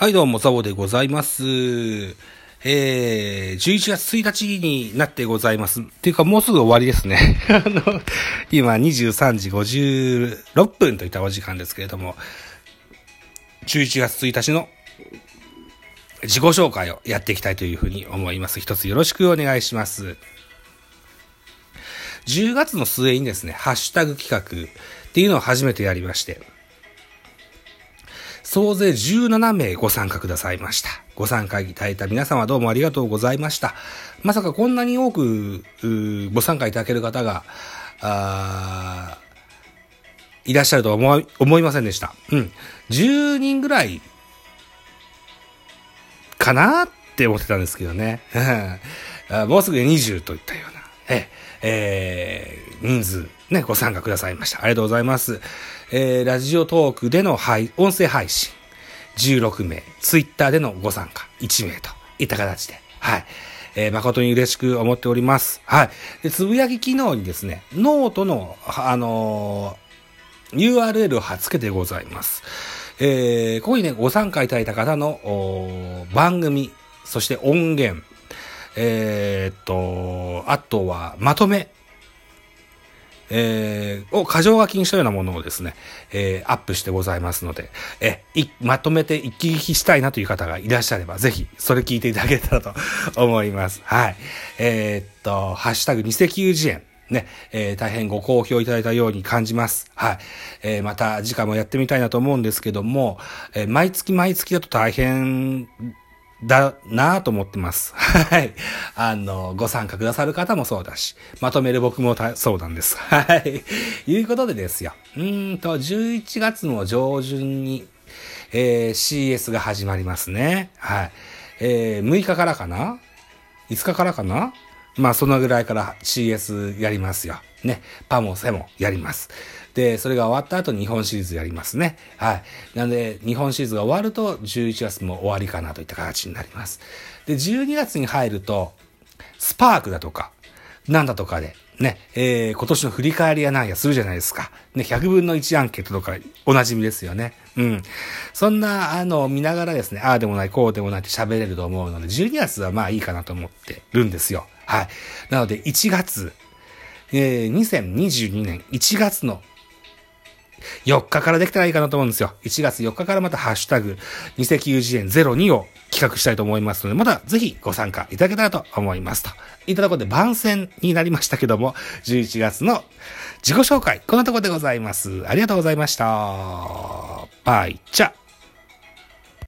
はい、どうも、ザボでございます。えー、11月1日になってございます。っていうか、もうすぐ終わりですね。あの、今23時56分といったお時間ですけれども、11月1日の自己紹介をやっていきたいというふうに思います。一つよろしくお願いします。10月の末にですね、ハッシュタグ企画っていうのを初めてやりまして、総勢17名ご参加くださいました。ご参加いただいた皆様どうもありがとうございました。まさかこんなに多くご参加いただける方が、いらっしゃるとは思い思いませんでした。うん。10人ぐらいかなって思ってたんですけどね。もうすぐ20といったような、ええー人数、ね、ご参加くださいました。ありがとうございます。えーラジオトークでの配音声配信、16名、ツイッターでのご参加、1名といった形で、はい。えー誠に嬉しく思っております。はい。で、つぶやき機能にですね、ノートの、あのー URL を貼っ付けてございます。えーここにね、ご参加いただいた方のお番組、そして音源、えーっと、あとはまとめ、えーを箇条書きにしたようなものをですね、えーアップしてございますので、えいまとめて一気聞きしたいなという方がいらっしゃれば、ぜひ、それ聞いていただけたらと 思います。はい。えーっと、ハッシュタグ、二石油事園。ね、えー大変ご好評いただいたように感じます。はい。えーまた次回もやってみたいなと思うんですけども、えー毎月毎月だと大変だなぁと思ってます。はい。あの、ご参加くださる方もそうだし、まとめる僕もそうなんです。はい。いうことでですよ。うんと、11月の上旬に、えー CS が始まりますね。はい。えー6日からかな ?5 日からかな？まあ、そのぐらいから CS やりますよ。ね。パもセもやります。で、それが終わった後日本シリーズやりますね。はい。なんで、日本シリーズが終わると11月も終わりかなといった形になります。で、12月に入ると、スパークだとか、なんだとかで、ね、えー、今年の振り返りやなんやするじゃないですか。ね、100分の1アンケートとかおなじみですよね。うん。そんな、あの、見ながらですね、ああでもない、こうでもないって喋れると思うので、12月はまあいいかなと思ってるんですよ。はい。なので、1月、えー、2022年1月の4日からできたらいいかなと思うんですよ。1月4日からまたハッシュタグ、二石油事園02を企画したいと思いますので、またぜひご参加いただけたらと思いますと。いたところで番宣になりましたけども、11月の自己紹介、こんなとこでございます。ありがとうございました。バイチャ。